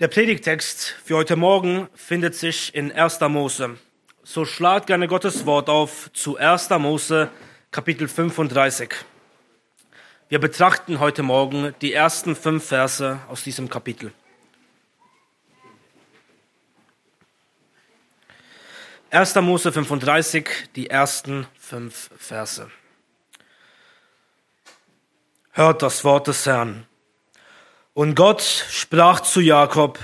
Der Predigtext für heute Morgen findet sich in 1. Mose. So schlagt gerne Gottes Wort auf zu 1. Mose, Kapitel 35. Wir betrachten heute Morgen die ersten fünf Verse aus diesem Kapitel. 1. Mose 35, die ersten fünf Verse. Hört das Wort des Herrn. Und Gott sprach zu Jakob,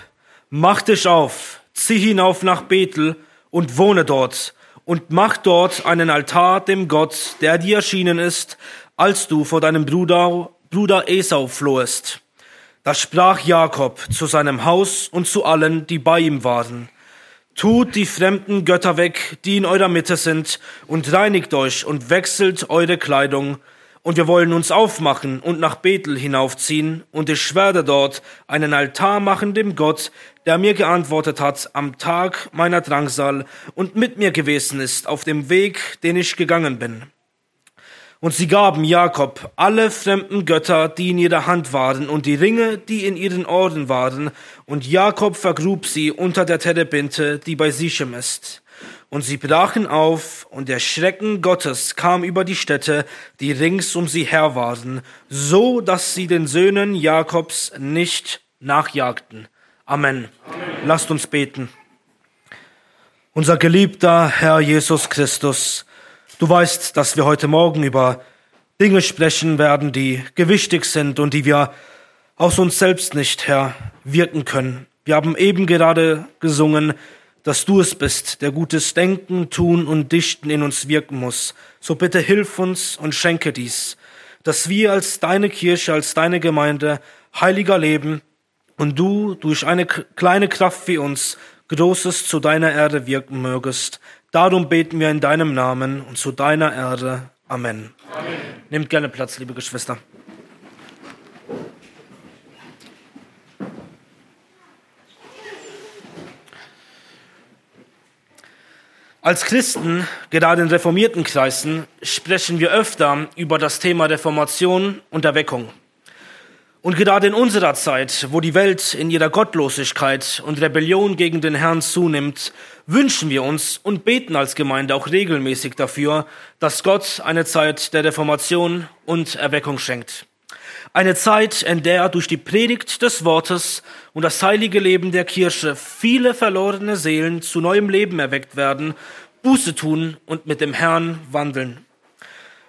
Mach dich auf, zieh hinauf nach Bethel und wohne dort, und mach dort einen Altar dem Gott, der dir erschienen ist, als du vor deinem Bruder, Bruder Esau flohest. Da sprach Jakob zu seinem Haus und zu allen, die bei ihm waren. Tut die fremden Götter weg, die in eurer Mitte sind, und reinigt euch und wechselt eure Kleidung, und wir wollen uns aufmachen und nach Bethel hinaufziehen, und ich werde dort einen Altar machen dem Gott, der mir geantwortet hat am Tag meiner Drangsal und mit mir gewesen ist auf dem Weg, den ich gegangen bin. Und sie gaben Jakob alle fremden Götter, die in ihrer Hand waren, und die Ringe, die in ihren Ohren waren, und Jakob vergrub sie unter der Terebinte, die bei Sichem ist. Und sie brachen auf, und der Schrecken Gottes kam über die Städte, die rings um sie her waren, so dass sie den Söhnen Jakobs nicht nachjagten. Amen. Amen. Lasst uns beten. Unser geliebter Herr Jesus Christus, du weißt, dass wir heute Morgen über Dinge sprechen werden, die gewichtig sind und die wir aus uns selbst nicht, Herr, wirken können. Wir haben eben gerade gesungen, dass du es bist, der gutes Denken, Tun und Dichten in uns wirken muss. So bitte hilf uns und schenke dies, dass wir als deine Kirche, als deine Gemeinde heiliger leben und du durch eine kleine Kraft wie uns Großes zu deiner Erde wirken mögest. Darum beten wir in deinem Namen und zu deiner Erde. Amen. Amen. Nehmt gerne Platz, liebe Geschwister. Als Christen, gerade in reformierten Kreisen, sprechen wir öfter über das Thema Reformation und Erweckung. Und gerade in unserer Zeit, wo die Welt in ihrer Gottlosigkeit und Rebellion gegen den Herrn zunimmt, wünschen wir uns und beten als Gemeinde auch regelmäßig dafür, dass Gott eine Zeit der Reformation und Erweckung schenkt. Eine Zeit, in der durch die Predigt des Wortes und das heilige Leben der Kirche viele verlorene Seelen zu neuem Leben erweckt werden, Buße tun und mit dem Herrn wandeln.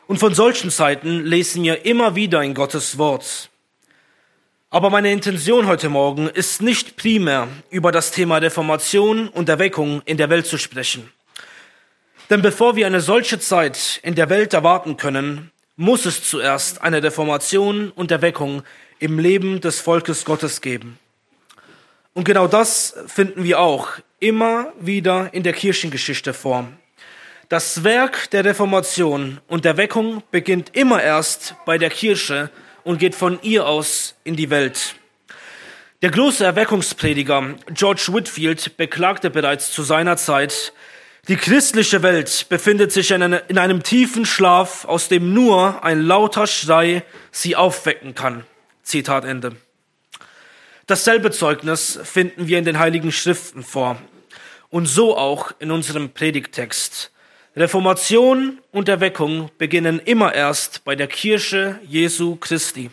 Und von solchen Zeiten lesen wir immer wieder in Gottes Wort. Aber meine Intention heute Morgen ist nicht primär über das Thema Reformation und Erweckung in der Welt zu sprechen. Denn bevor wir eine solche Zeit in der Welt erwarten können, muss es zuerst eine Reformation und Erweckung im Leben des Volkes Gottes geben. Und genau das finden wir auch immer wieder in der Kirchengeschichte vor. Das Werk der Reformation und Erweckung beginnt immer erst bei der Kirche und geht von ihr aus in die Welt. Der große Erweckungsprediger George Whitfield beklagte bereits zu seiner Zeit, die christliche Welt befindet sich in, einem tiefen Schlaf, aus dem nur ein lauter Schrei sie aufwecken kann. Zitat Ende. Dasselbe Zeugnis finden wir in den Heiligen Schriften vor. Und so auch in unserem Predigtext. Reformation und Erweckung beginnen immer erst bei der Kirche Jesu Christi.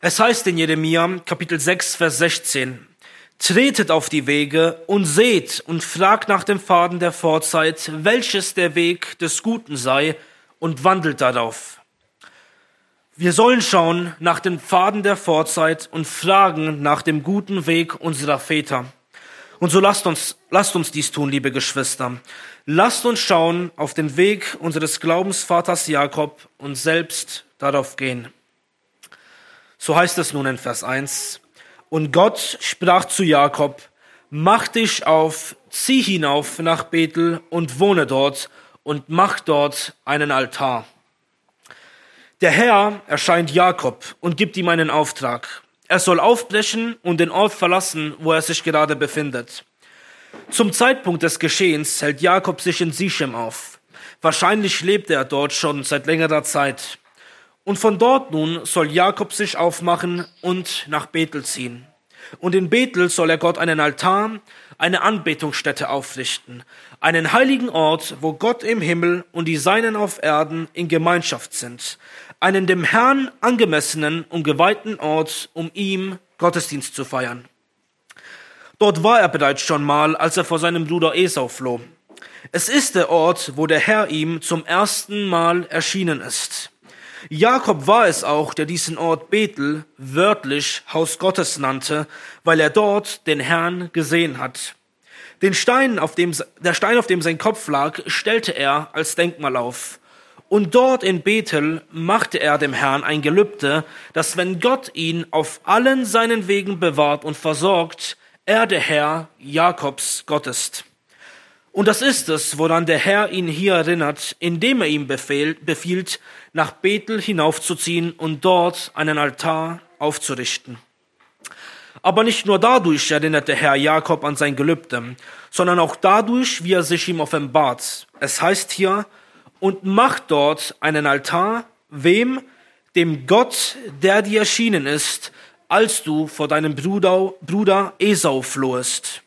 Es heißt in Jeremia Kapitel 6, Vers 16, Tretet auf die Wege und seht und fragt nach dem Faden der Vorzeit, welches der Weg des Guten sei, und wandelt darauf. Wir sollen schauen nach den Pfaden der Vorzeit und fragen nach dem guten Weg unserer Väter. Und so lasst uns, lasst uns dies tun, liebe Geschwister. Lasst uns schauen auf den Weg unseres Glaubensvaters Jakob und selbst darauf gehen. So heißt es nun in Vers 1. Und Gott sprach zu Jakob, mach dich auf, zieh hinauf nach Bethel und wohne dort und mach dort einen Altar. Der Herr erscheint Jakob und gibt ihm einen Auftrag. Er soll aufbrechen und den Ort verlassen, wo er sich gerade befindet. Zum Zeitpunkt des Geschehens hält Jakob sich in Sichem auf. Wahrscheinlich lebt er dort schon seit längerer Zeit. Und von dort nun soll Jakob sich aufmachen und nach Bethel ziehen. Und in Bethel soll er Gott einen Altar, eine Anbetungsstätte aufrichten, einen heiligen Ort, wo Gott im Himmel und die Seinen auf Erden in Gemeinschaft sind, einen dem Herrn angemessenen und geweihten Ort, um ihm Gottesdienst zu feiern. Dort war er bereits schon mal, als er vor seinem Bruder Esau floh. Es ist der Ort, wo der Herr ihm zum ersten Mal erschienen ist. Jakob war es auch, der diesen Ort Bethel wörtlich Haus Gottes nannte, weil er dort den Herrn gesehen hat. Den Stein, auf dem, der Stein, auf dem sein Kopf lag, stellte er als Denkmal auf. Und dort in Bethel machte er dem Herrn ein Gelübde, dass wenn Gott ihn auf allen seinen Wegen bewahrt und versorgt, er der Herr Jakobs Gott ist. Und das ist es, woran der Herr ihn hier erinnert, indem er ihm befehlt, befiehlt, nach Bethel hinaufzuziehen und dort einen Altar aufzurichten. Aber nicht nur dadurch erinnert der Herr Jakob an sein Gelübde, sondern auch dadurch, wie er sich ihm offenbart. Es heißt hier, und macht dort einen Altar, wem? Dem Gott, der dir erschienen ist, als du vor deinem Bruder, Bruder Esau flohest.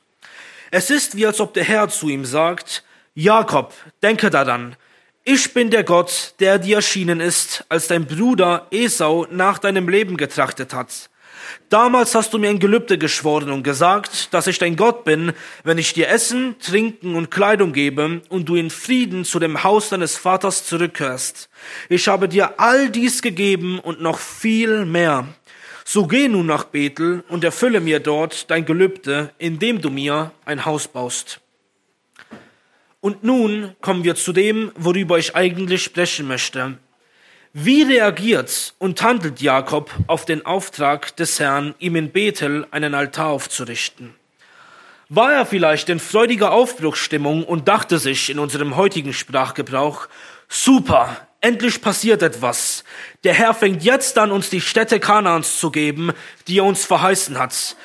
Es ist wie als ob der Herr zu ihm sagt, Jakob, denke daran, ich bin der Gott, der dir erschienen ist, als dein Bruder Esau nach deinem Leben getrachtet hat. Damals hast du mir ein Gelübde geschworen und gesagt, dass ich dein Gott bin, wenn ich dir Essen, Trinken und Kleidung gebe und du in Frieden zu dem Haus deines Vaters zurückkehrst. Ich habe dir all dies gegeben und noch viel mehr. So geh nun nach Bethel und erfülle mir dort dein Gelübde, indem du mir ein Haus baust. Und nun kommen wir zu dem, worüber ich eigentlich sprechen möchte. Wie reagiert und handelt Jakob auf den Auftrag des Herrn, ihm in Bethel einen Altar aufzurichten? War er vielleicht in freudiger Aufbruchsstimmung und dachte sich in unserem heutigen Sprachgebrauch, super, endlich passiert etwas. Der Herr fängt jetzt an, uns die Städte Kanaans zu geben, die er uns verheißen hat.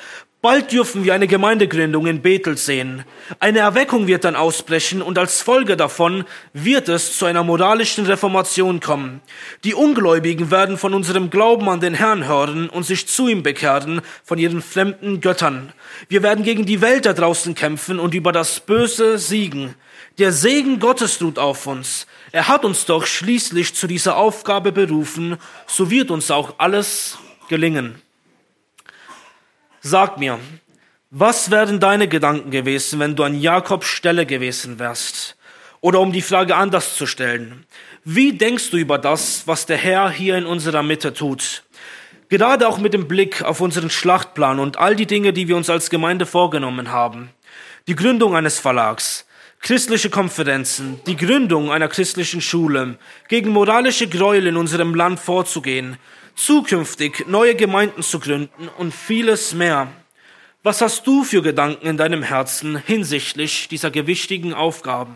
Bald dürfen wir eine Gemeindegründung in Bethel sehen. Eine Erweckung wird dann ausbrechen und als Folge davon wird es zu einer moralischen Reformation kommen. Die Ungläubigen werden von unserem Glauben an den Herrn hören und sich zu ihm bekehren von ihren fremden Göttern. Wir werden gegen die Welt da draußen kämpfen und über das Böse siegen. Der Segen Gottes ruht auf uns. Er hat uns doch schließlich zu dieser Aufgabe berufen, so wird uns auch alles gelingen. Sag mir, was wären deine Gedanken gewesen, wenn du an Jakobs Stelle gewesen wärst? Oder um die Frage anders zu stellen, wie denkst du über das, was der Herr hier in unserer Mitte tut? Gerade auch mit dem Blick auf unseren Schlachtplan und all die Dinge, die wir uns als Gemeinde vorgenommen haben. Die Gründung eines Verlags, christliche Konferenzen, die Gründung einer christlichen Schule, gegen moralische Gräuel in unserem Land vorzugehen, zukünftig neue Gemeinden zu gründen und vieles mehr. Was hast du für Gedanken in deinem Herzen hinsichtlich dieser gewichtigen Aufgaben?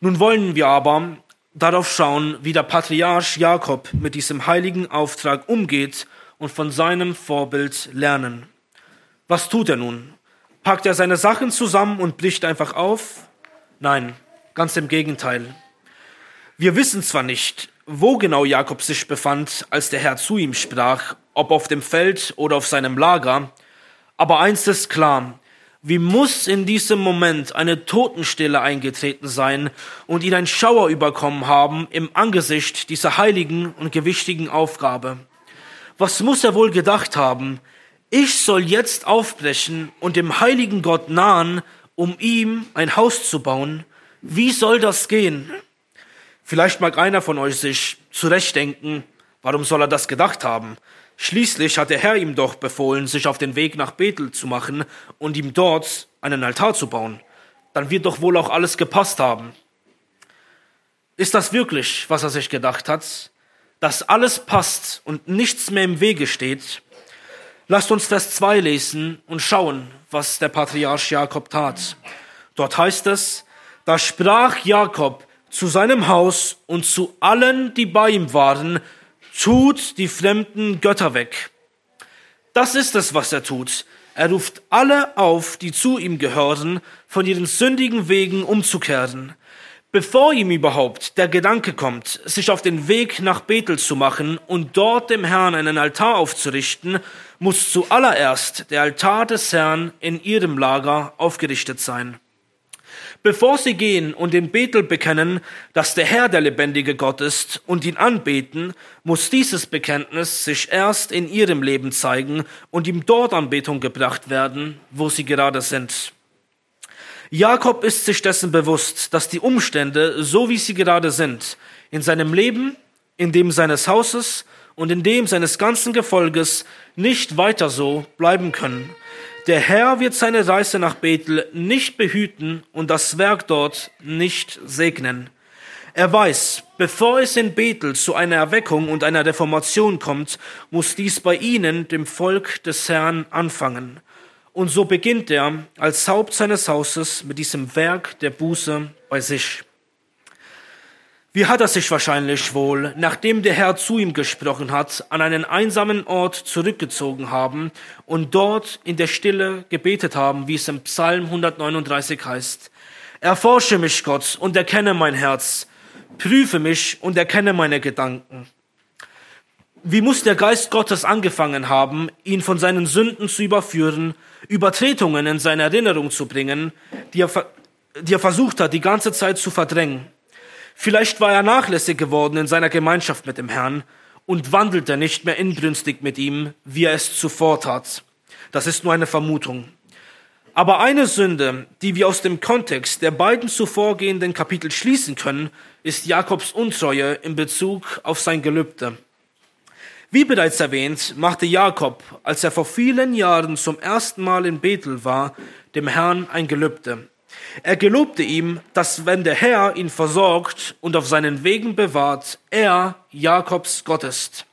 Nun wollen wir aber darauf schauen, wie der Patriarch Jakob mit diesem heiligen Auftrag umgeht und von seinem Vorbild lernen. Was tut er nun? Packt er seine Sachen zusammen und bricht einfach auf? Nein, ganz im Gegenteil. Wir wissen zwar nicht, wo genau Jakob sich befand, als der Herr zu ihm sprach, ob auf dem Feld oder auf seinem Lager, aber eins ist klar, wie muss in diesem Moment eine Totenstille eingetreten sein und ihn ein Schauer überkommen haben im Angesicht dieser heiligen und gewichtigen Aufgabe. Was muss er wohl gedacht haben? Ich soll jetzt aufbrechen und dem heiligen Gott nahen, um ihm ein Haus zu bauen. Wie soll das gehen? Vielleicht mag einer von euch sich zurechtdenken, warum soll er das gedacht haben? Schließlich hat der Herr ihm doch befohlen, sich auf den Weg nach Bethel zu machen und ihm dort einen Altar zu bauen. Dann wird doch wohl auch alles gepasst haben. Ist das wirklich, was er sich gedacht hat? Dass alles passt und nichts mehr im Wege steht? Lasst uns Vers 2 lesen und schauen, was der Patriarch Jakob tat. Dort heißt es, da sprach Jakob, zu seinem Haus und zu allen, die bei ihm waren, tut die fremden Götter weg. Das ist es, was er tut. Er ruft alle auf, die zu ihm gehören, von ihren sündigen Wegen umzukehren. Bevor ihm überhaupt der Gedanke kommt, sich auf den Weg nach Bethel zu machen und dort dem Herrn einen Altar aufzurichten, muss zuallererst der Altar des Herrn in ihrem Lager aufgerichtet sein. Bevor sie gehen und in Bethel bekennen, dass der Herr der lebendige Gott ist und ihn anbeten, muss dieses Bekenntnis sich erst in ihrem Leben zeigen und ihm dort Anbetung gebracht werden, wo sie gerade sind. Jakob ist sich dessen bewusst, dass die Umstände, so wie sie gerade sind, in seinem Leben, in dem seines Hauses und in dem seines ganzen Gefolges nicht weiter so bleiben können. Der Herr wird seine Reise nach Bethel nicht behüten und das Werk dort nicht segnen. Er weiß, bevor es in Bethel zu einer Erweckung und einer Reformation kommt, muss dies bei ihnen, dem Volk des Herrn, anfangen. Und so beginnt er als Haupt seines Hauses mit diesem Werk der Buße bei sich. Wie hat er sich wahrscheinlich wohl, nachdem der Herr zu ihm gesprochen hat, an einen einsamen Ort zurückgezogen haben und dort in der Stille gebetet haben, wie es im Psalm 139 heißt. Erforsche mich, Gott, und erkenne mein Herz. Prüfe mich und erkenne meine Gedanken. Wie muss der Geist Gottes angefangen haben, ihn von seinen Sünden zu überführen, Übertretungen in seine Erinnerung zu bringen, die er, die er versucht hat, die ganze Zeit zu verdrängen. Vielleicht war er nachlässig geworden in seiner Gemeinschaft mit dem Herrn und wandelte nicht mehr inbrünstig mit ihm, wie er es zuvor tat. Das ist nur eine Vermutung. Aber eine Sünde, die wir aus dem Kontext der beiden zuvorgehenden Kapitel schließen können, ist Jakobs Untreue in Bezug auf sein Gelübde. Wie bereits erwähnt, machte Jakob, als er vor vielen Jahren zum ersten Mal in Bethel war, dem Herrn ein Gelübde. Er gelobte ihm, dass wenn der Herr ihn versorgt und auf seinen Wegen bewahrt, er Jakobs Gott ist.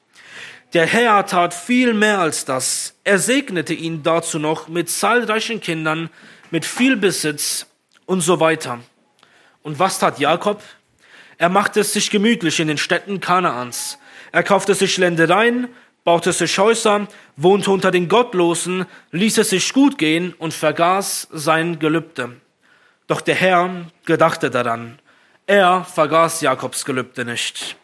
Der Herr tat viel mehr als das. Er segnete ihn dazu noch mit zahlreichen Kindern, mit viel Besitz und so weiter. Und was tat Jakob? Er machte es sich gemütlich in den Städten Kanaans. Er kaufte sich Ländereien, baute sich Häuser, wohnte unter den Gottlosen, ließ es sich gut gehen und vergaß sein Gelübde. Doch der Herr gedachte daran. Er vergaß Jakobs Gelübde nicht.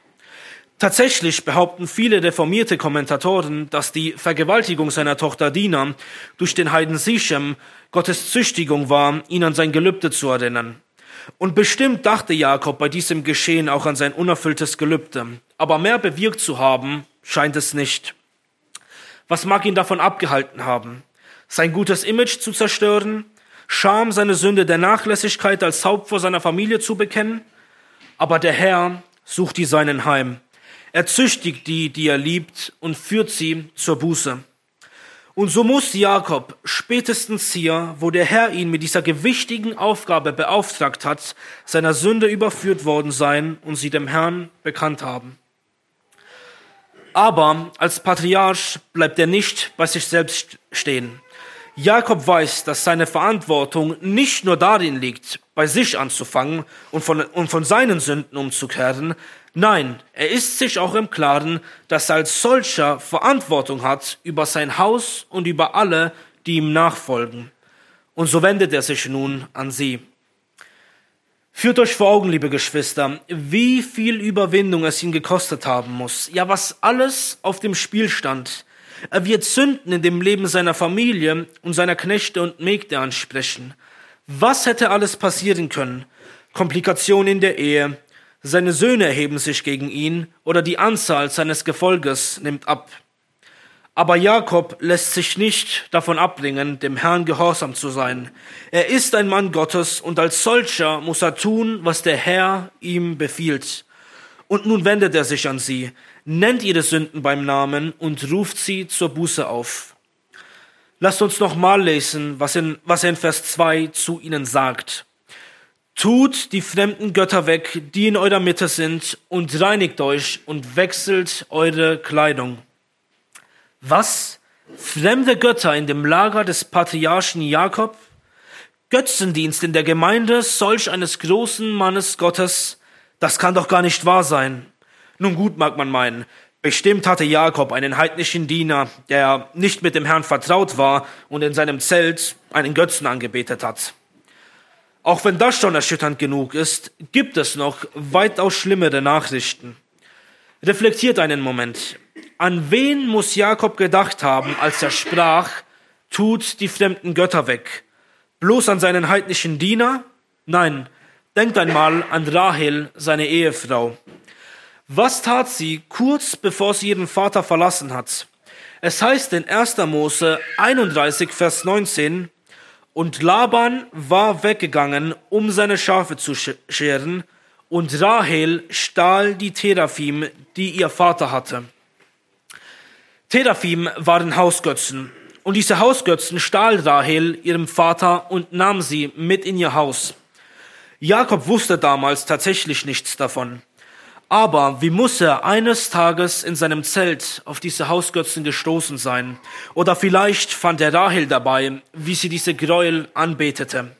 Tatsächlich behaupten viele reformierte Kommentatoren, dass die Vergewaltigung seiner Tochter Dina durch den Heiden Sichem Gottes Züchtigung war, ihn an sein Gelübde zu erinnern. Und bestimmt dachte Jakob bei diesem Geschehen auch an sein unerfülltes Gelübde. Aber mehr bewirkt zu haben, scheint es nicht. Was mag ihn davon abgehalten haben? Sein gutes Image zu zerstören? Scham, seine Sünde der Nachlässigkeit als Haupt vor seiner Familie zu bekennen? Aber der Herr sucht die Seinen heim. Er züchtigt die, die er liebt, und führt sie zur Buße. Und so muss Jakob spätestens hier, wo der Herr ihn mit dieser gewichtigen Aufgabe beauftragt hat, seiner Sünde überführt worden sein und sie dem Herrn bekannt haben. Aber als Patriarch bleibt er nicht bei sich selbst stehen. Jakob weiß, dass seine Verantwortung nicht nur darin liegt, bei sich anzufangen und von, und von seinen Sünden umzukehren, Nein, er ist sich auch im Klaren, dass er als solcher Verantwortung hat über sein Haus und über alle, die ihm nachfolgen. Und so wendet er sich nun an sie. Führt euch vor Augen, liebe Geschwister, wie viel Überwindung es ihn gekostet haben muss. Ja, was alles auf dem Spiel stand. Er wird Sünden in dem Leben seiner Familie und seiner Knechte und Mägde ansprechen. Was hätte alles passieren können? Komplikationen in der Ehe, seine Söhne erheben sich gegen ihn oder die Anzahl seines Gefolges nimmt ab. Aber Jakob lässt sich nicht davon abbringen, dem Herrn gehorsam zu sein. Er ist ein Mann Gottes und als solcher muss er tun, was der Herr ihm befiehlt. Und nun wendet er sich an sie, nennt ihre Sünden beim Namen und ruft sie zur Buße auf. Lasst uns nochmal lesen, was, in, was er in Vers 2 zu ihnen sagt. Tut die fremden Götter weg, die in eurer Mitte sind, und reinigt euch und wechselt eure Kleidung. Was? Fremde Götter in dem Lager des Patriarchen Jakob? Götzendienst in der Gemeinde solch eines großen Mannes Gottes? Das kann doch gar nicht wahr sein. Nun gut mag man meinen, bestimmt hatte Jakob einen heidnischen Diener, der nicht mit dem Herrn vertraut war und in seinem Zelt einen Götzen angebetet hat. Auch wenn das schon erschütternd genug ist, gibt es noch weitaus schlimmere Nachrichten. Reflektiert einen Moment. An wen muss Jakob gedacht haben, als er sprach, tut die fremden Götter weg? Bloß an seinen heidnischen Diener? Nein, denkt einmal an Rahel, seine Ehefrau. Was tat sie kurz bevor sie ihren Vater verlassen hat? Es heißt in 1. Mose 31, Vers 19, und Laban war weggegangen, um seine Schafe zu scheren, und Rahel stahl die Teraphim, die ihr Vater hatte. Teraphim waren Hausgötzen, und diese Hausgötzen stahl Rahel ihrem Vater und nahm sie mit in ihr Haus. Jakob wusste damals tatsächlich nichts davon. Aber wie muss er eines Tages in seinem Zelt auf diese Hausgötzen gestoßen sein? Oder vielleicht fand er Rahel dabei, wie sie diese Gräuel anbetete.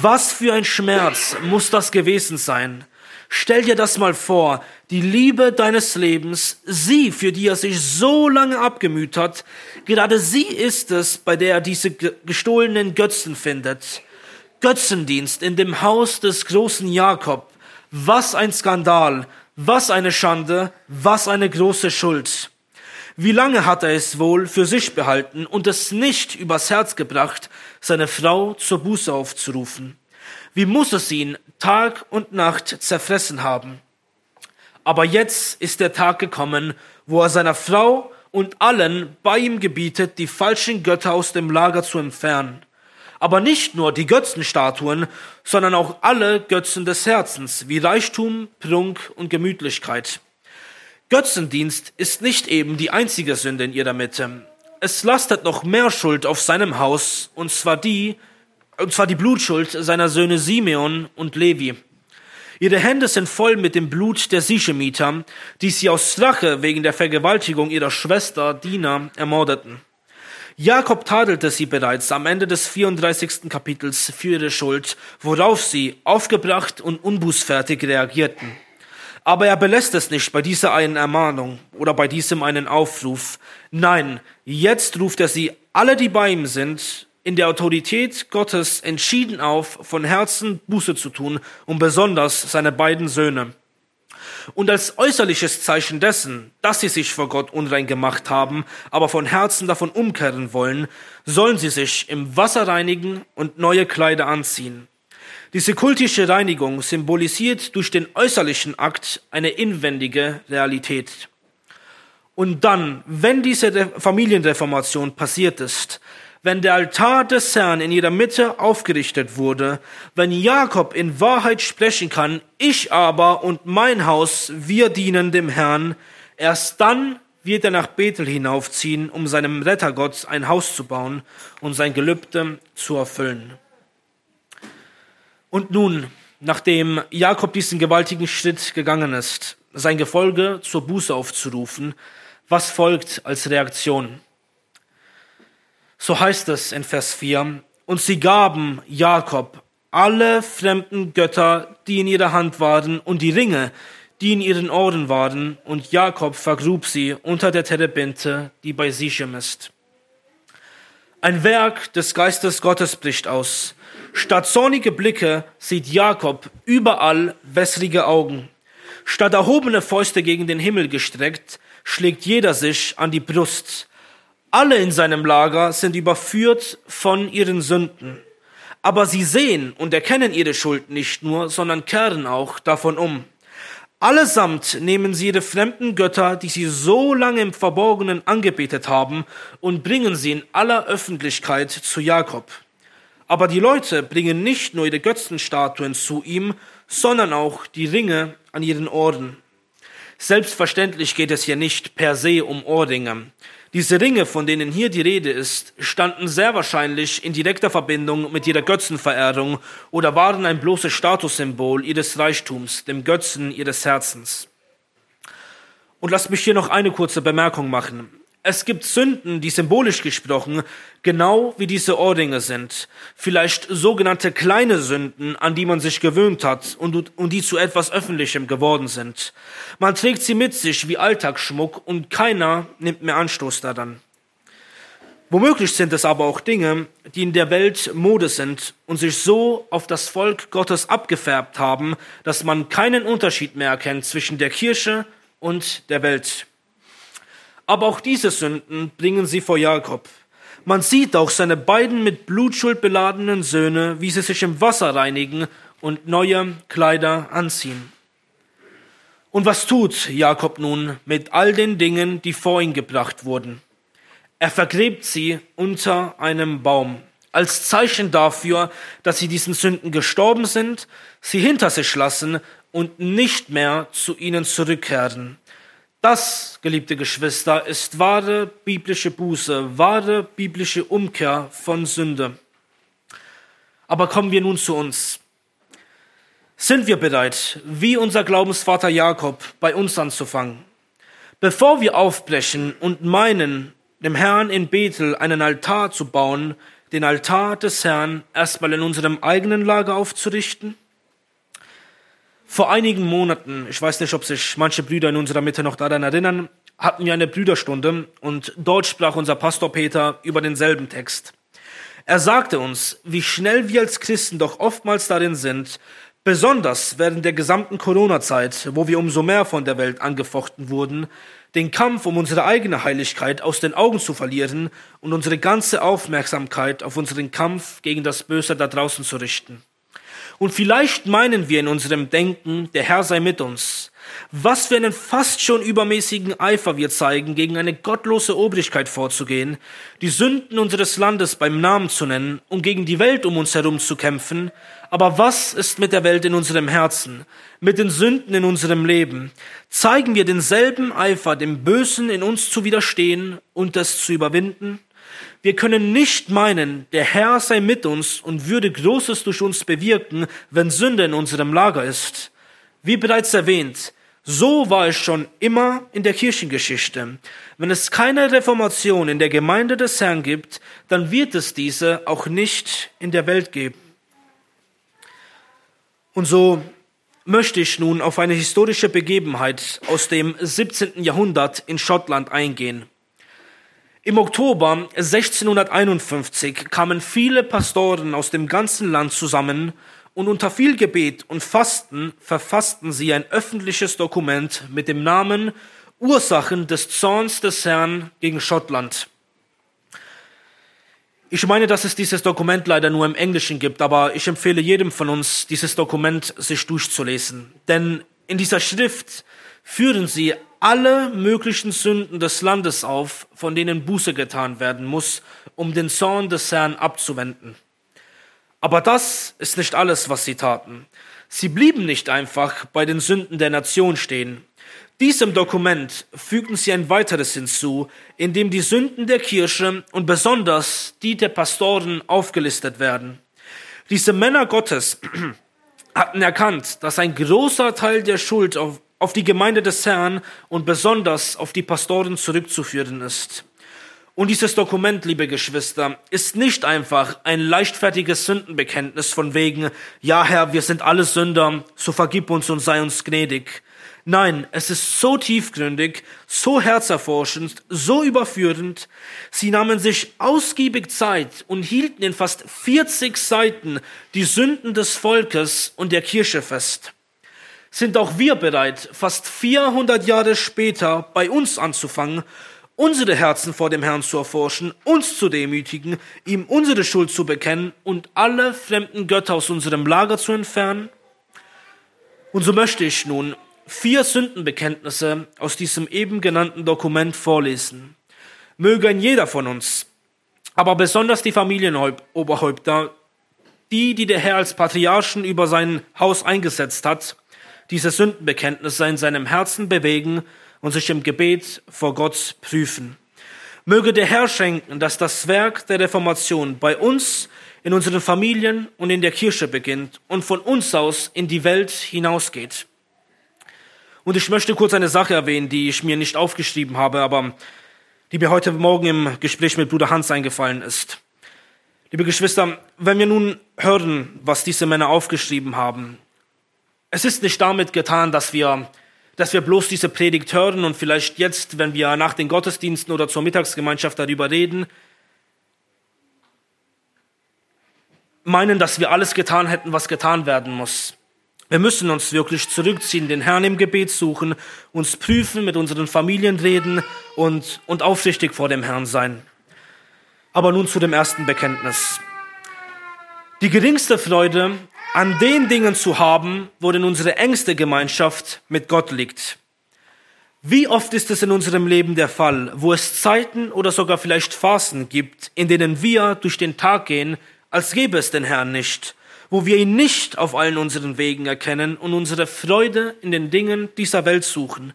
Was für ein Schmerz muss das gewesen sein? Stell dir das mal vor, die Liebe deines Lebens, sie, für die er sich so lange abgemüht hat, gerade sie ist es, bei der er diese gestohlenen Götzen findet. Götzendienst in dem Haus des großen Jakob. Was ein Skandal, was eine Schande, was eine große Schuld. Wie lange hat er es wohl für sich behalten und es nicht übers Herz gebracht, seine Frau zur Buße aufzurufen? Wie muss es ihn Tag und Nacht zerfressen haben? Aber jetzt ist der Tag gekommen, wo er seiner Frau und allen bei ihm gebietet, die falschen Götter aus dem Lager zu entfernen aber nicht nur die Götzenstatuen, sondern auch alle Götzen des Herzens, wie Reichtum, Prunk und Gemütlichkeit. Götzendienst ist nicht eben die einzige Sünde in ihrer Mitte. Es lastet noch mehr Schuld auf seinem Haus, und zwar die, und zwar die Blutschuld seiner Söhne Simeon und Levi. Ihre Hände sind voll mit dem Blut der Sichemiter, die sie aus Rache wegen der Vergewaltigung ihrer Schwester Dina ermordeten. Jakob tadelte sie bereits am Ende des 34. Kapitels für ihre Schuld, worauf sie aufgebracht und unbußfertig reagierten. Aber er belässt es nicht bei dieser einen Ermahnung oder bei diesem einen Aufruf. Nein, jetzt ruft er sie, alle die bei ihm sind, in der Autorität Gottes entschieden auf, von Herzen Buße zu tun und besonders seine beiden Söhne. Und als äußerliches Zeichen dessen, dass sie sich vor Gott unrein gemacht haben, aber von Herzen davon umkehren wollen, sollen sie sich im Wasser reinigen und neue Kleider anziehen. Diese kultische Reinigung symbolisiert durch den äußerlichen Akt eine inwendige Realität. Und dann, wenn diese Familienreformation passiert ist, wenn der Altar des Herrn in ihrer Mitte aufgerichtet wurde, wenn Jakob in Wahrheit sprechen kann, ich aber und mein Haus, wir dienen dem Herrn, erst dann wird er nach Bethel hinaufziehen, um seinem Rettergott ein Haus zu bauen und sein Gelübde zu erfüllen. Und nun, nachdem Jakob diesen gewaltigen Schritt gegangen ist, sein Gefolge zur Buße aufzurufen, was folgt als Reaktion? So heißt es in Vers 4, und sie gaben Jakob alle fremden Götter, die in ihrer Hand waren, und die Ringe, die in ihren Ohren waren, und Jakob vergrub sie unter der Terebinte, die bei Sichem ist. Ein Werk des Geistes Gottes bricht aus. Statt sonnige Blicke sieht Jakob überall wässrige Augen. Statt erhobene Fäuste gegen den Himmel gestreckt, schlägt jeder sich an die Brust. Alle in seinem Lager sind überführt von ihren Sünden. Aber sie sehen und erkennen ihre Schuld nicht nur, sondern kehren auch davon um. Allesamt nehmen sie ihre fremden Götter, die sie so lange im Verborgenen angebetet haben, und bringen sie in aller Öffentlichkeit zu Jakob. Aber die Leute bringen nicht nur ihre Götzenstatuen zu ihm, sondern auch die Ringe an ihren Ohren. Selbstverständlich geht es hier nicht per se um Ohrringe. Diese Ringe, von denen hier die Rede ist, standen sehr wahrscheinlich in direkter Verbindung mit ihrer Götzenverehrung oder waren ein bloßes Statussymbol ihres Reichtums, dem Götzen ihres Herzens. Und lasst mich hier noch eine kurze Bemerkung machen. Es gibt Sünden, die symbolisch gesprochen genau wie diese Ohrringe sind. Vielleicht sogenannte kleine Sünden, an die man sich gewöhnt hat und, und die zu etwas Öffentlichem geworden sind. Man trägt sie mit sich wie Alltagsschmuck und keiner nimmt mehr Anstoß daran. Womöglich sind es aber auch Dinge, die in der Welt Mode sind und sich so auf das Volk Gottes abgefärbt haben, dass man keinen Unterschied mehr erkennt zwischen der Kirche und der Welt. Aber auch diese Sünden bringen sie vor Jakob. Man sieht auch seine beiden mit Blutschuld beladenen Söhne, wie sie sich im Wasser reinigen und neue Kleider anziehen. Und was tut Jakob nun mit all den Dingen, die vor ihn gebracht wurden? Er vergräbt sie unter einem Baum, als Zeichen dafür, dass sie diesen Sünden gestorben sind, sie hinter sich lassen und nicht mehr zu ihnen zurückkehren. Das, geliebte Geschwister, ist wahre biblische Buße, wahre biblische Umkehr von Sünde. Aber kommen wir nun zu uns. Sind wir bereit, wie unser Glaubensvater Jakob, bei uns anzufangen? Bevor wir aufbrechen und meinen, dem Herrn in Bethel einen Altar zu bauen, den Altar des Herrn erstmal in unserem eigenen Lager aufzurichten? Vor einigen Monaten, ich weiß nicht, ob sich manche Brüder in unserer Mitte noch daran erinnern, hatten wir eine Brüderstunde und dort sprach unser Pastor Peter über denselben Text. Er sagte uns, wie schnell wir als Christen doch oftmals darin sind, besonders während der gesamten Corona-Zeit, wo wir umso mehr von der Welt angefochten wurden, den Kampf um unsere eigene Heiligkeit aus den Augen zu verlieren und unsere ganze Aufmerksamkeit auf unseren Kampf gegen das Böse da draußen zu richten. Und vielleicht meinen wir in unserem Denken, der Herr sei mit uns. Was für einen fast schon übermäßigen Eifer wir zeigen, gegen eine gottlose Obrigkeit vorzugehen, die Sünden unseres Landes beim Namen zu nennen und gegen die Welt um uns herum zu kämpfen. Aber was ist mit der Welt in unserem Herzen, mit den Sünden in unserem Leben? Zeigen wir denselben Eifer, dem Bösen in uns zu widerstehen und es zu überwinden? Wir können nicht meinen, der Herr sei mit uns und würde Großes durch uns bewirken, wenn Sünde in unserem Lager ist. Wie bereits erwähnt, so war es schon immer in der Kirchengeschichte. Wenn es keine Reformation in der Gemeinde des Herrn gibt, dann wird es diese auch nicht in der Welt geben. Und so möchte ich nun auf eine historische Begebenheit aus dem 17. Jahrhundert in Schottland eingehen. Im Oktober 1651 kamen viele Pastoren aus dem ganzen Land zusammen und unter viel Gebet und Fasten verfassten sie ein öffentliches Dokument mit dem Namen Ursachen des Zorns des Herrn gegen Schottland. Ich meine, dass es dieses Dokument leider nur im Englischen gibt, aber ich empfehle jedem von uns, dieses Dokument sich durchzulesen. Denn in dieser Schrift führen sie alle möglichen Sünden des Landes auf, von denen Buße getan werden muss, um den Zorn des Herrn abzuwenden. Aber das ist nicht alles, was sie taten. Sie blieben nicht einfach bei den Sünden der Nation stehen. Diesem Dokument fügten sie ein weiteres hinzu, in dem die Sünden der Kirche und besonders die der Pastoren aufgelistet werden. Diese Männer Gottes hatten erkannt, dass ein großer Teil der Schuld auf, auf die Gemeinde des Herrn und besonders auf die Pastoren zurückzuführen ist. Und dieses Dokument, liebe Geschwister, ist nicht einfach ein leichtfertiges Sündenbekenntnis von wegen, ja Herr, wir sind alle Sünder, so vergib uns und sei uns gnädig. Nein, es ist so tiefgründig, so herzerforschend, so überführend. Sie nahmen sich ausgiebig Zeit und hielten in fast 40 Seiten die Sünden des Volkes und der Kirche fest sind auch wir bereit, fast 400 Jahre später bei uns anzufangen, unsere Herzen vor dem Herrn zu erforschen, uns zu demütigen, ihm unsere Schuld zu bekennen und alle fremden Götter aus unserem Lager zu entfernen? Und so möchte ich nun vier Sündenbekenntnisse aus diesem eben genannten Dokument vorlesen. Möge ein jeder von uns, aber besonders die Familienoberhäupter, die, die der Herr als Patriarchen über sein Haus eingesetzt hat, diese Sündenbekenntnisse in seinem Herzen bewegen und sich im Gebet vor Gott prüfen. Möge der Herr schenken, dass das Werk der Reformation bei uns, in unseren Familien und in der Kirche beginnt und von uns aus in die Welt hinausgeht. Und ich möchte kurz eine Sache erwähnen, die ich mir nicht aufgeschrieben habe, aber die mir heute Morgen im Gespräch mit Bruder Hans eingefallen ist. Liebe Geschwister, wenn wir nun hören, was diese Männer aufgeschrieben haben, es ist nicht damit getan, dass wir, dass wir bloß diese Predigt hören und vielleicht jetzt, wenn wir nach den Gottesdiensten oder zur Mittagsgemeinschaft darüber reden, meinen, dass wir alles getan hätten, was getan werden muss. Wir müssen uns wirklich zurückziehen, den Herrn im Gebet suchen, uns prüfen, mit unseren Familien reden und, und aufrichtig vor dem Herrn sein. Aber nun zu dem ersten Bekenntnis. Die geringste Freude an den Dingen zu haben, wo denn unsere engste Gemeinschaft mit Gott liegt. Wie oft ist es in unserem Leben der Fall, wo es Zeiten oder sogar vielleicht Phasen gibt, in denen wir durch den Tag gehen, als gäbe es den Herrn nicht, wo wir ihn nicht auf allen unseren Wegen erkennen und unsere Freude in den Dingen dieser Welt suchen.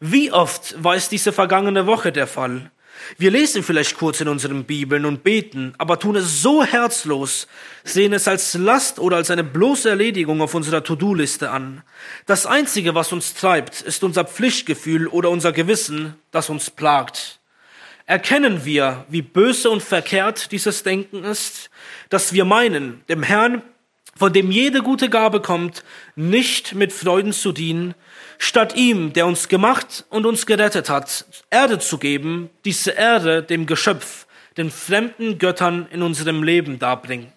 Wie oft war es diese vergangene Woche der Fall? Wir lesen vielleicht kurz in unseren Bibeln und beten, aber tun es so herzlos, sehen es als Last oder als eine bloße Erledigung auf unserer To-Do-Liste an. Das Einzige, was uns treibt, ist unser Pflichtgefühl oder unser Gewissen, das uns plagt. Erkennen wir, wie böse und verkehrt dieses Denken ist, dass wir meinen, dem Herrn, von dem jede gute Gabe kommt, nicht mit Freuden zu dienen, statt ihm, der uns gemacht und uns gerettet hat, Erde zu geben, diese Erde dem Geschöpf, den fremden Göttern in unserem Leben darbringen.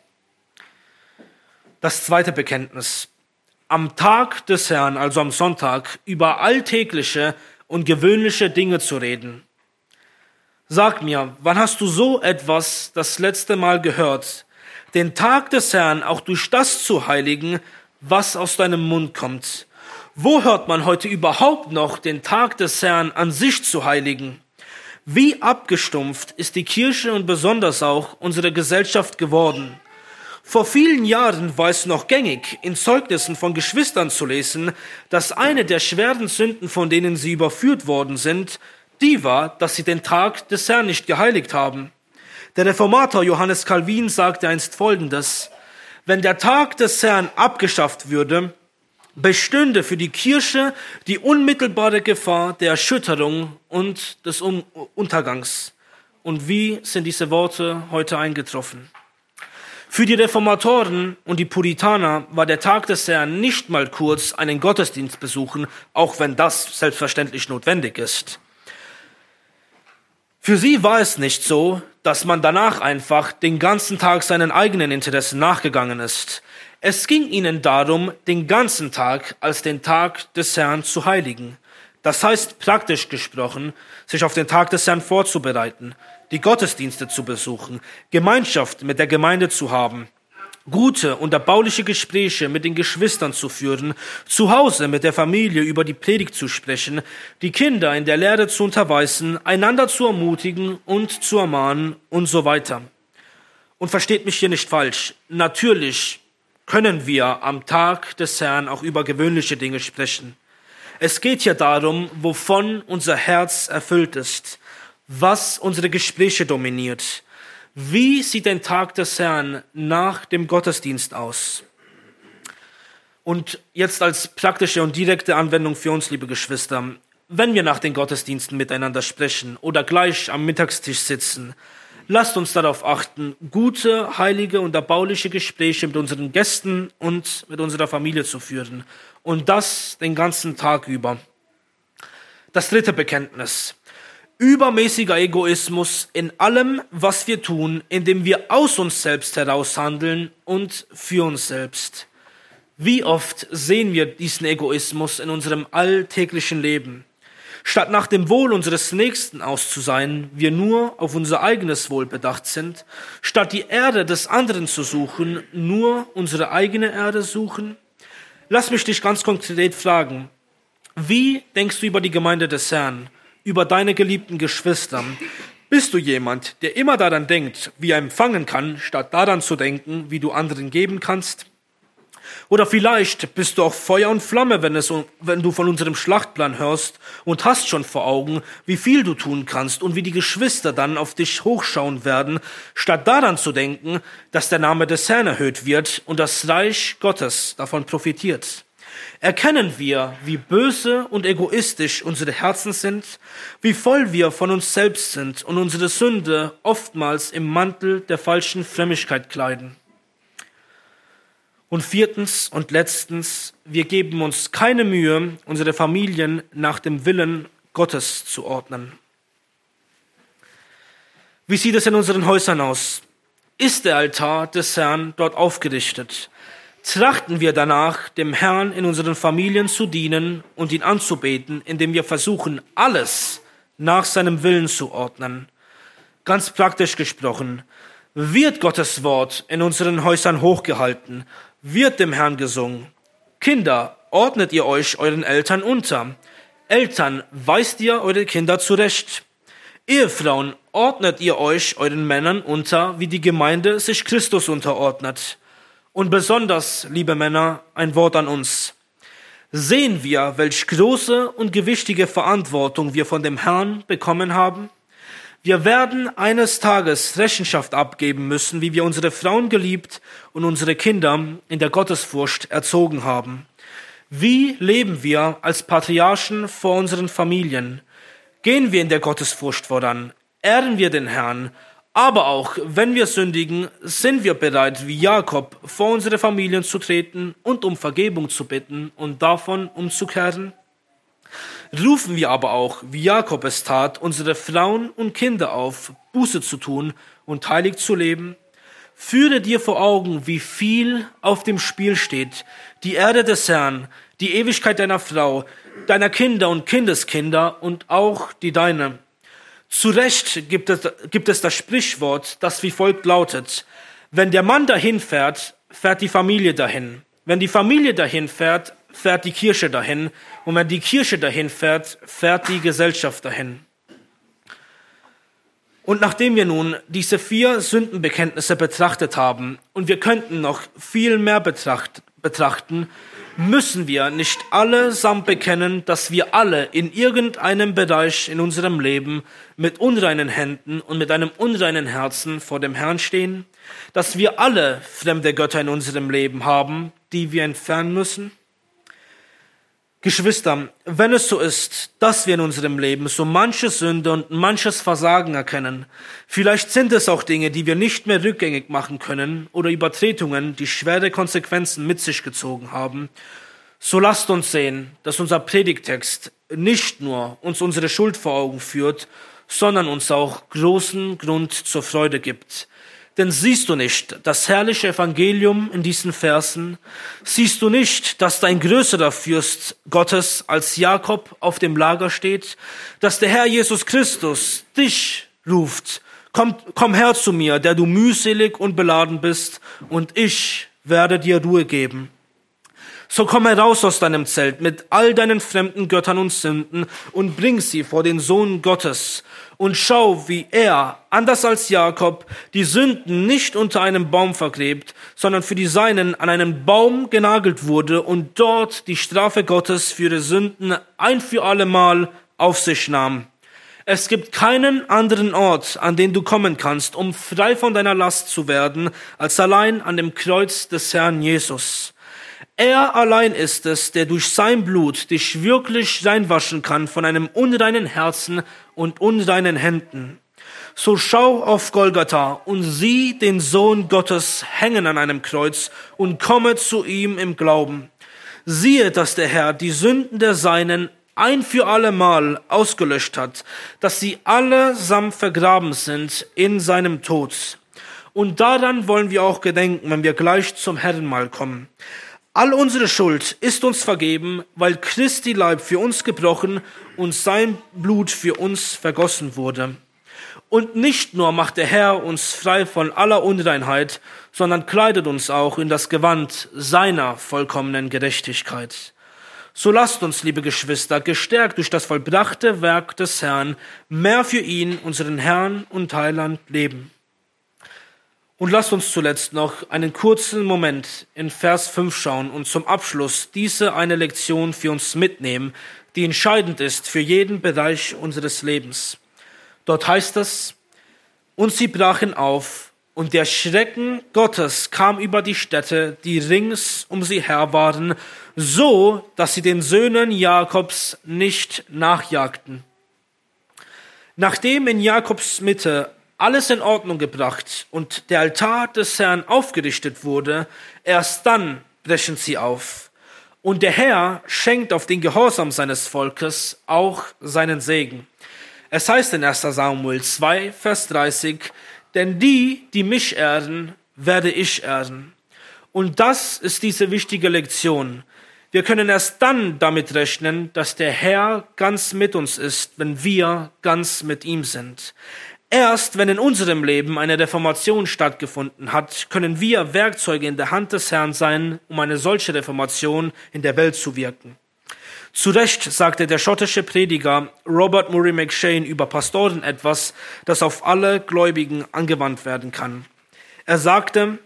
Das zweite Bekenntnis. Am Tag des Herrn, also am Sonntag, über alltägliche und gewöhnliche Dinge zu reden. Sag mir, wann hast du so etwas das letzte Mal gehört, den Tag des Herrn auch durch das zu heiligen, was aus deinem Mund kommt, wo hört man heute überhaupt noch den Tag des Herrn an sich zu heiligen? Wie abgestumpft ist die Kirche und besonders auch unsere Gesellschaft geworden? Vor vielen Jahren war es noch gängig, in Zeugnissen von Geschwistern zu lesen, dass eine der schweren Sünden, von denen sie überführt worden sind, die war, dass sie den Tag des Herrn nicht geheiligt haben. Der Reformator Johannes Calvin sagte einst Folgendes, wenn der Tag des Herrn abgeschafft würde, bestünde für die Kirche die unmittelbare Gefahr der Erschütterung und des Untergangs. Und wie sind diese Worte heute eingetroffen? Für die Reformatoren und die Puritaner war der Tag des Herrn nicht mal kurz einen Gottesdienst besuchen, auch wenn das selbstverständlich notwendig ist. Für sie war es nicht so, dass man danach einfach den ganzen Tag seinen eigenen Interessen nachgegangen ist. Es ging ihnen darum, den ganzen Tag als den Tag des Herrn zu heiligen. Das heißt praktisch gesprochen, sich auf den Tag des Herrn vorzubereiten, die Gottesdienste zu besuchen, Gemeinschaft mit der Gemeinde zu haben, gute und erbauliche Gespräche mit den Geschwistern zu führen, zu Hause mit der Familie über die Predigt zu sprechen, die Kinder in der Lehre zu unterweisen, einander zu ermutigen und zu ermahnen und so weiter. Und versteht mich hier nicht falsch. Natürlich können wir am Tag des Herrn auch über gewöhnliche Dinge sprechen. Es geht hier darum, wovon unser Herz erfüllt ist, was unsere Gespräche dominiert. Wie sieht ein Tag des Herrn nach dem Gottesdienst aus? Und jetzt als praktische und direkte Anwendung für uns, liebe Geschwister, wenn wir nach den Gottesdiensten miteinander sprechen oder gleich am Mittagstisch sitzen, Lasst uns darauf achten, gute, heilige und erbauliche Gespräche mit unseren Gästen und mit unserer Familie zu führen. Und das den ganzen Tag über. Das dritte Bekenntnis. Übermäßiger Egoismus in allem, was wir tun, indem wir aus uns selbst heraus handeln und für uns selbst. Wie oft sehen wir diesen Egoismus in unserem alltäglichen Leben? Statt nach dem Wohl unseres Nächsten auszusein, wir nur auf unser eigenes Wohl bedacht sind, statt die Erde des anderen zu suchen, nur unsere eigene Erde suchen? Lass mich dich ganz konkret fragen, wie denkst du über die Gemeinde des Herrn, über deine geliebten Geschwister? Bist du jemand, der immer daran denkt, wie er empfangen kann, statt daran zu denken, wie du anderen geben kannst? Oder vielleicht bist du auch Feuer und Flamme, wenn, es, wenn du von unserem Schlachtplan hörst und hast schon vor Augen, wie viel du tun kannst und wie die Geschwister dann auf dich hochschauen werden, statt daran zu denken, dass der Name des Herrn erhöht wird und das Reich Gottes davon profitiert. Erkennen wir, wie böse und egoistisch unsere Herzen sind, wie voll wir von uns selbst sind und unsere Sünde oftmals im Mantel der falschen Frömmigkeit kleiden. Und viertens und letztens, wir geben uns keine Mühe, unsere Familien nach dem Willen Gottes zu ordnen. Wie sieht es in unseren Häusern aus? ist der Altar des Herrn dort aufgerichtet. Trachten wir danach, dem Herrn in unseren Familien zu dienen und ihn anzubeten, indem wir versuchen, alles nach seinem Willen zu ordnen. Ganz praktisch gesprochen, wird Gottes Wort in unseren Häusern hochgehalten, wird dem Herrn gesungen. Kinder, ordnet ihr euch euren Eltern unter. Eltern, weist ihr eure Kinder zurecht. Ehefrauen, ordnet ihr euch euren Männern unter, wie die Gemeinde sich Christus unterordnet. Und besonders, liebe Männer, ein Wort an uns. Sehen wir, welch große und gewichtige Verantwortung wir von dem Herrn bekommen haben? Wir werden eines Tages Rechenschaft abgeben müssen, wie wir unsere Frauen geliebt und unsere Kinder in der Gottesfurcht erzogen haben. Wie leben wir als Patriarchen vor unseren Familien? Gehen wir in der Gottesfurcht voran? Ehren wir den Herrn? Aber auch wenn wir sündigen, sind wir bereit, wie Jakob, vor unsere Familien zu treten und um Vergebung zu bitten und davon umzukehren? Rufen wir aber auch, wie Jakob es tat, unsere Frauen und Kinder auf, Buße zu tun und heilig zu leben? Führe dir vor Augen, wie viel auf dem Spiel steht, die Erde des Herrn, die Ewigkeit deiner Frau, deiner Kinder und Kindeskinder und auch die deine. Zu Recht gibt es, gibt es das Sprichwort, das wie folgt lautet, wenn der Mann dahin fährt, fährt die Familie dahin. Wenn die Familie dahin fährt, fährt die Kirche dahin. Und wenn die Kirche dahin fährt, fährt die Gesellschaft dahin. Und nachdem wir nun diese vier Sündenbekenntnisse betrachtet haben, und wir könnten noch viel mehr betracht, betrachten, müssen wir nicht allesamt bekennen, dass wir alle in irgendeinem Bereich in unserem Leben mit unreinen Händen und mit einem unreinen Herzen vor dem Herrn stehen? Dass wir alle fremde Götter in unserem Leben haben, die wir entfernen müssen? Geschwister, wenn es so ist, dass wir in unserem Leben so manche Sünde und manches Versagen erkennen, vielleicht sind es auch Dinge, die wir nicht mehr rückgängig machen können oder Übertretungen, die schwere Konsequenzen mit sich gezogen haben, so lasst uns sehen, dass unser Predigtext nicht nur uns unsere Schuld vor Augen führt, sondern uns auch großen Grund zur Freude gibt. Denn siehst du nicht das herrliche Evangelium in diesen Versen? Siehst du nicht, dass dein größerer Fürst Gottes als Jakob auf dem Lager steht? Dass der Herr Jesus Christus dich ruft, komm, komm her zu mir, der du mühselig und beladen bist, und ich werde dir Ruhe geben. So komm heraus aus deinem Zelt mit all deinen fremden Göttern und Sünden und bring sie vor den Sohn Gottes und schau, wie er, anders als Jakob, die Sünden nicht unter einem Baum vergräbt, sondern für die Seinen an einen Baum genagelt wurde und dort die Strafe Gottes für ihre Sünden ein für allemal auf sich nahm. Es gibt keinen anderen Ort, an den du kommen kannst, um frei von deiner Last zu werden, als allein an dem Kreuz des Herrn Jesus. Er allein ist es, der durch sein Blut dich wirklich reinwaschen kann von einem unreinen Herzen und unreinen Händen. So schau auf Golgatha und sieh den Sohn Gottes hängen an einem Kreuz und komme zu ihm im Glauben. Siehe, dass der Herr die Sünden der Seinen ein für allemal ausgelöscht hat, dass sie allesamt vergraben sind in seinem Tod. Und daran wollen wir auch gedenken, wenn wir gleich zum Herrenmahl kommen. All unsere Schuld ist uns vergeben, weil Christi Leib für uns gebrochen und sein Blut für uns vergossen wurde. Und nicht nur macht der Herr uns frei von aller Unreinheit, sondern kleidet uns auch in das Gewand seiner vollkommenen Gerechtigkeit. So lasst uns, liebe Geschwister, gestärkt durch das vollbrachte Werk des Herrn, mehr für ihn, unseren Herrn und Heiland, leben. Und lasst uns zuletzt noch einen kurzen Moment in Vers 5 schauen und zum Abschluss diese eine Lektion für uns mitnehmen, die entscheidend ist für jeden Bereich unseres Lebens. Dort heißt es, und sie brachen auf, und der Schrecken Gottes kam über die Städte, die rings um sie her waren, so, dass sie den Söhnen Jakobs nicht nachjagten. Nachdem in Jakobs Mitte alles in Ordnung gebracht und der Altar des Herrn aufgerichtet wurde, erst dann brechen sie auf. Und der Herr schenkt auf den Gehorsam seines Volkes auch seinen Segen. Es heißt in 1 Samuel 2, Vers 30, Denn die, die mich ehren, werde ich ehren. Und das ist diese wichtige Lektion. Wir können erst dann damit rechnen, dass der Herr ganz mit uns ist, wenn wir ganz mit ihm sind. Erst wenn in unserem Leben eine Reformation stattgefunden hat, können wir Werkzeuge in der Hand des Herrn sein, um eine solche Reformation in der Welt zu wirken. Zu Recht sagte der schottische Prediger Robert Murray McShane über Pastoren etwas, das auf alle Gläubigen angewandt werden kann. Er sagte,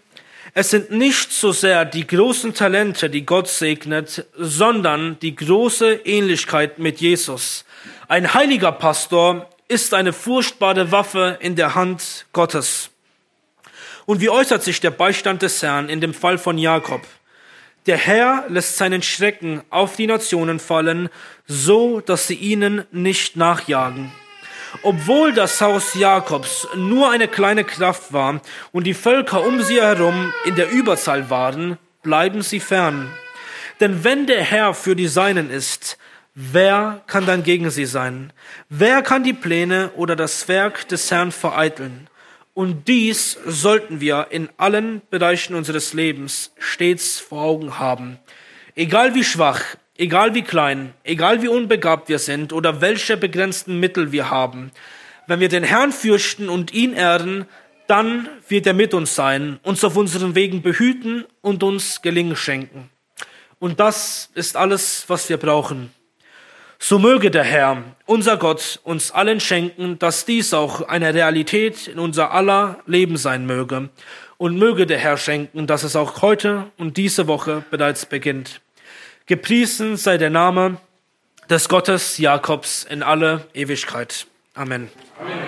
es sind nicht so sehr die großen Talente, die Gott segnet, sondern die große Ähnlichkeit mit Jesus. Ein heiliger Pastor ist eine furchtbare Waffe in der Hand Gottes. Und wie äußert sich der Beistand des Herrn in dem Fall von Jakob? Der Herr lässt seinen Schrecken auf die Nationen fallen, so dass sie ihnen nicht nachjagen. Obwohl das Haus Jakobs nur eine kleine Kraft war und die Völker um sie herum in der Überzahl waren, bleiben sie fern. Denn wenn der Herr für die Seinen ist, wer kann dann gegen sie sein? Wer kann die Pläne oder das Werk des Herrn vereiteln? Und dies sollten wir in allen Bereichen unseres Lebens stets vor Augen haben. Egal wie schwach, egal wie klein, egal wie unbegabt wir sind oder welche begrenzten Mittel wir haben, wenn wir den Herrn fürchten und ihn ehren, dann wird er mit uns sein, uns auf unseren Wegen behüten und uns Gelingen schenken. Und das ist alles, was wir brauchen. So möge der Herr, unser Gott, uns allen schenken, dass dies auch eine Realität in unser aller Leben sein möge. Und möge der Herr schenken, dass es auch heute und diese Woche bereits beginnt. Gepriesen sei der Name des Gottes Jakobs in alle Ewigkeit. Amen. Amen.